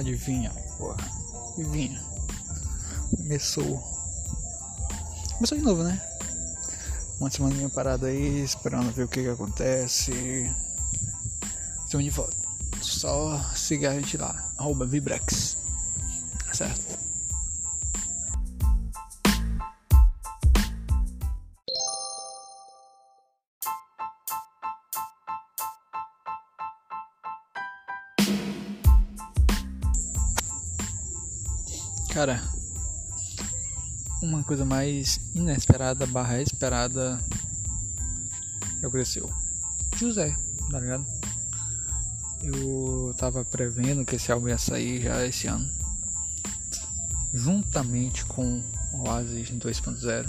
Adivinha, porra. Adivinha. Começou. Começou de novo, né? Uma semana parada aí, esperando ver o que, que acontece. Estamos de volta. Só siga a gente lá, arroba Vibrex. Tá certo? Cara, uma coisa mais inesperada barra esperada aconteceu. José, tá ligado? Eu tava prevendo que esse álbum ia sair já esse ano. Juntamente com Oasis 2.0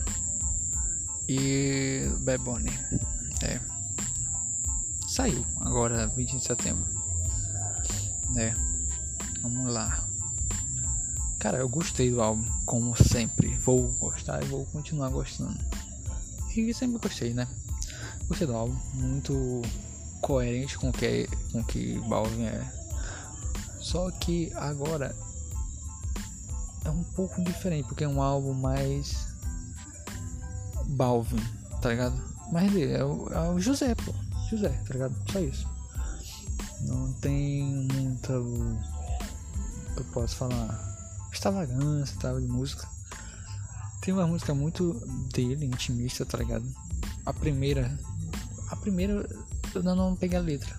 e Bad. É. Saiu agora 20 de setembro. É. Vamos lá. Cara, eu gostei do álbum, como sempre. Vou gostar e vou continuar gostando. E sempre gostei, né? Gostei do álbum, muito coerente com o que, com que Balvin é. Só que agora é um pouco diferente, porque é um álbum mais Balvin, tá ligado? Mas é o, é o José, pô. José, tá ligado? Só isso. Não tem muita. Eu posso falar extravagância tal, de música. Tem uma música muito dele, intimista, tá ligado? A primeira. A primeira eu não peguei a letra.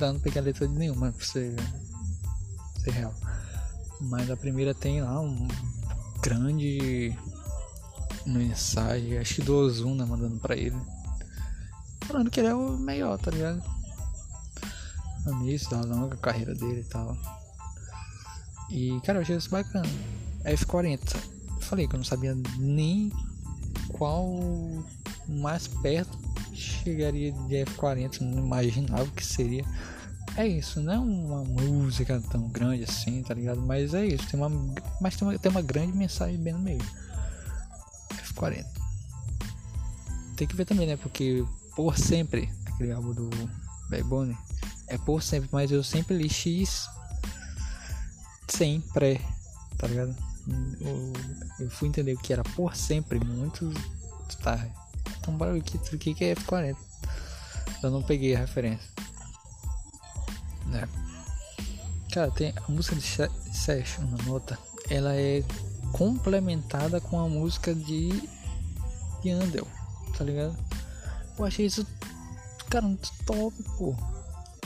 Eu não peguei a letra de nenhuma pra ser, ser real. Mas a primeira tem lá um grande mensagem, acho que do Ozuna mandando pra ele. Falando que ele é o melhor, tá ligado? Início da longa carreira dele e tal. E, cara, eu achei isso bacana. F40. Eu falei que eu não sabia nem qual mais perto chegaria de F40. Não imaginava que seria. É isso, não é uma música tão grande assim, tá ligado? Mas é isso, tem uma, mas tem uma, tem uma grande mensagem bem no meio. F40. Tem que ver também, né? Porque por sempre, aquele álbum do Bad é por sempre, mas eu sempre li X sem pré, tá ligado? Eu, fui entender o que era por sempre muito tarde. Então ver o que, que é F40. Eu não peguei a referência. Né? Cara, tem a música de Session na nota, ela é complementada com a música de Yandel, tá ligado? Eu achei isso, cara, muito top, pô.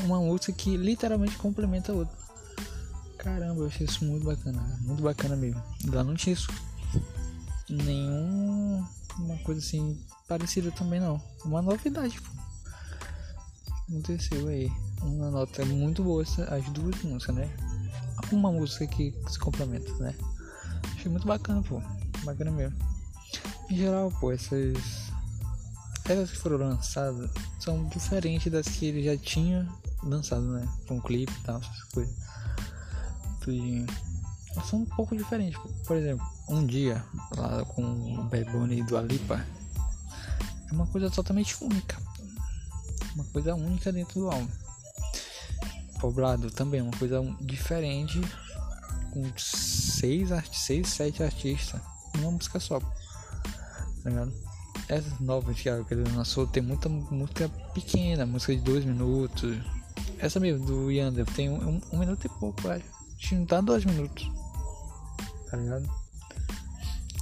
Uma música que literalmente complementa a outra. Caramba, eu achei isso muito bacana, muito bacana mesmo. Lá não tinha isso. Nenhum. Uma coisa assim parecida também não. Uma novidade, pô. Aconteceu aí. Uma nota muito boa as duas músicas, né? Uma música que se complementa, né? Achei muito bacana, pô. Bacana mesmo. Em geral, pô, essas. Essas que foram lançadas são diferentes das que ele já tinha lançado, né? Com clipe e tal, essas coisas de. São um pouco diferentes. Por exemplo, um dia lá com o Bad Bunny do Alipa é uma coisa totalmente única. Uma coisa única dentro do álbum. Poblado também é uma coisa diferente. Com seis, seis sete artistas. Uma música só. Tá? Essas novas que ele lançou tem muita música pequena, música de dois minutos. Essa mesmo, do Yander, tem um, um, um minuto e pouco, acho. Acho que não tá dois minutos. Tá ligado?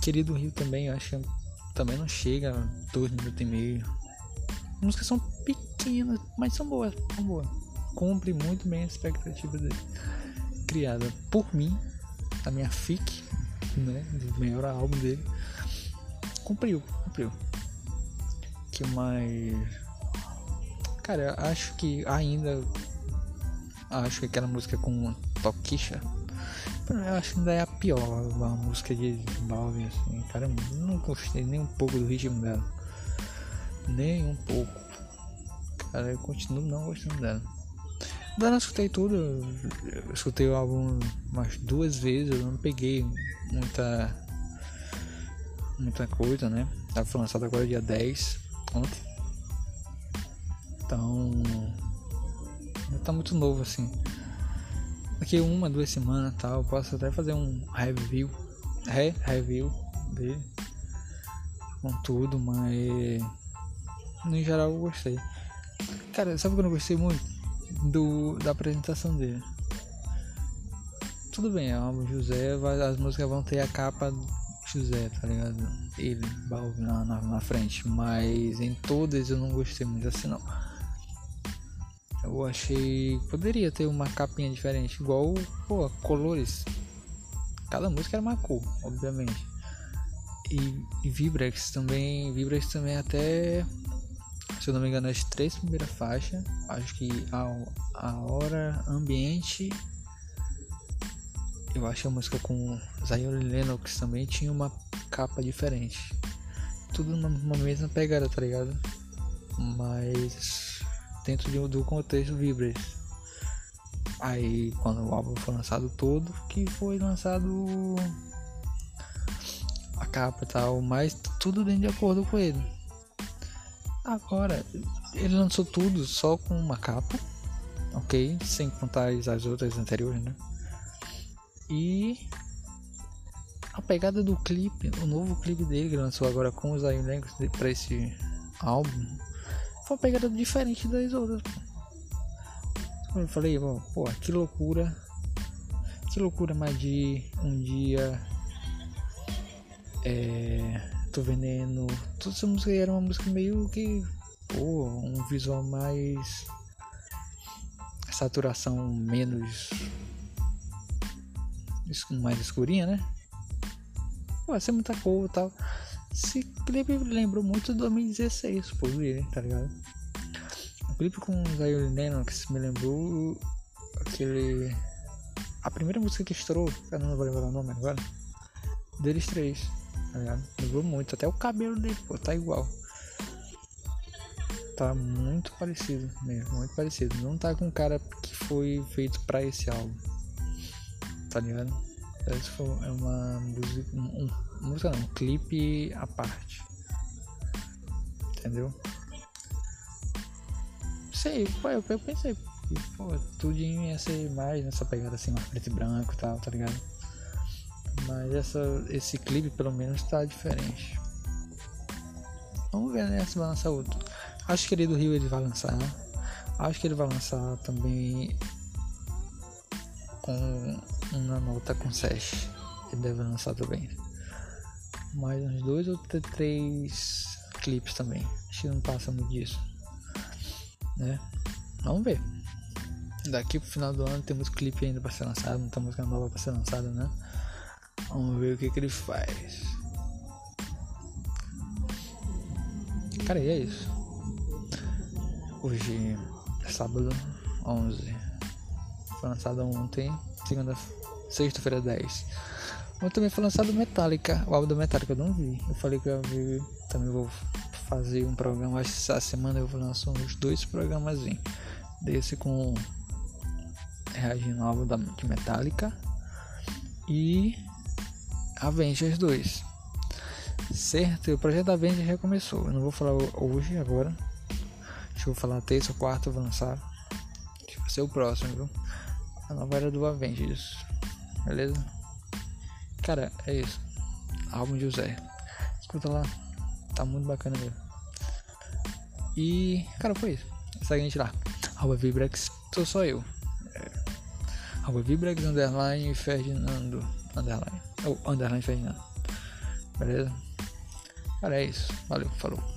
Querido Rio também, eu acho que também não chega a dois minutos e meio. As músicas são pequenas, mas são boas, são boas. Cumpre muito bem a expectativa dele. Criada por mim, a minha FIC, né? Do melhor álbum dele. Cumpriu, cumpriu. Que mais. Cara, acho que ainda. Acho que aquela música com Tokisha. Eu acho que ainda é a pior a música de Balvin, assim. Cara, não gostei nem um pouco do ritmo dela. Nem um pouco. Cara, eu continuo não gostando dela. Ainda não escutei tudo. Eu escutei o álbum umas duas vezes. Eu não peguei muita. Muita coisa, né? Foi lançado agora dia 10, ontem. Então. Não tá muito novo assim. Daqui uma, duas semanas tal, posso até fazer um review, re review dele com tudo, mas no geral eu gostei. Cara, sabe o que eu não gostei muito? Do, da apresentação dele. Tudo bem, é um José, as músicas vão ter a capa José, tá ligado? Ele, na, na, na frente, mas em todas eu não gostei muito assim não. Eu achei. Poderia ter uma capinha diferente, igual, pô, colores. Cada música era uma cor, obviamente. E, e Vibrex também. Vibrex também até. Se eu não me engano, as três primeiras faixas. Acho que a, a hora, ambiente. Eu acho a música com Zion Lennox também tinha uma capa diferente. Tudo numa mesma pegada, tá ligado? Mas dentro de, do contexto Vibras. Aí quando o álbum foi lançado todo, que foi lançado a capa e tal, mas tudo dentro de acordo com ele. Agora, ele lançou tudo só com uma capa, ok? Sem contar as outras anteriores, né? E a pegada do clipe, o novo clipe dele que lançou agora com os Zion para esse álbum, foi uma pegada diferente das outras. Como eu falei, pô, que loucura. Que loucura, mas de um dia. É. Tô veneno. Toda essa música era uma música meio que. Pô, um visual mais. Saturação menos. Mais escurinha, né? Pô, ser muita cor e tal. Esse clipe lembrou muito 2016, por dele, tá ligado? O clipe com o Zion Lennox me lembrou aquele. A primeira música que estourou, eu não vou lembrar o nome agora. Deles três, tá ligado? Lembrou muito, até o cabelo dele, pô, tá igual. Tá muito parecido mesmo, muito parecido. Não tá com cara que foi feito pra esse álbum, tá ligado? Essa foi, é uma música. Um, música não, um clipe à parte. Entendeu? Sei, pô, eu, eu pensei pô, tudinho ia ser mais nessa pegada assim, mais preto e branco e tal, tá ligado? Mas essa, esse clipe pelo menos tá diferente. Vamos ver né, se vai lançar outro. Acho que ele do Rio ele vai lançar. Acho que ele vai lançar também com uma nota com Sesh. Ele deve lançar também. Mais uns dois ou três clipes também. Acho que não passa muito disso. Né? Vamos ver. Daqui pro final do ano temos clipe ainda para ser lançado, muita música nova para ser lançada, né? Vamos ver o que, que ele faz. Cara, e é isso. Hoje é sábado 11. Foi lançado ontem, segunda, sexta-feira 10. Ontem também foi lançado Metallica, o álbum do Metallica eu não vi. Eu falei que eu vi, também vou fazer um programa, essa semana eu vou lançar uns dois programas desse com reagindo ao álbum de Metallica e Avengers 2. Certo, o projeto Avengers já começou. Eu não vou falar hoje, agora. Deixa eu falar terça ou quarta, eu vou lançar. Vai ser o próximo, viu? A nova era do Avengers. Beleza? Cara, é isso. Álbum José. Escuta lá. Tá muito bacana mesmo. E, cara, foi isso. Segue a gente lá. Arroba Vibrex. Sou só eu. É. Arroba Vibrex underline Ferdinando. Underline. Ou oh, underline Ferdinando. Beleza? Cara, é isso. Valeu. Falou.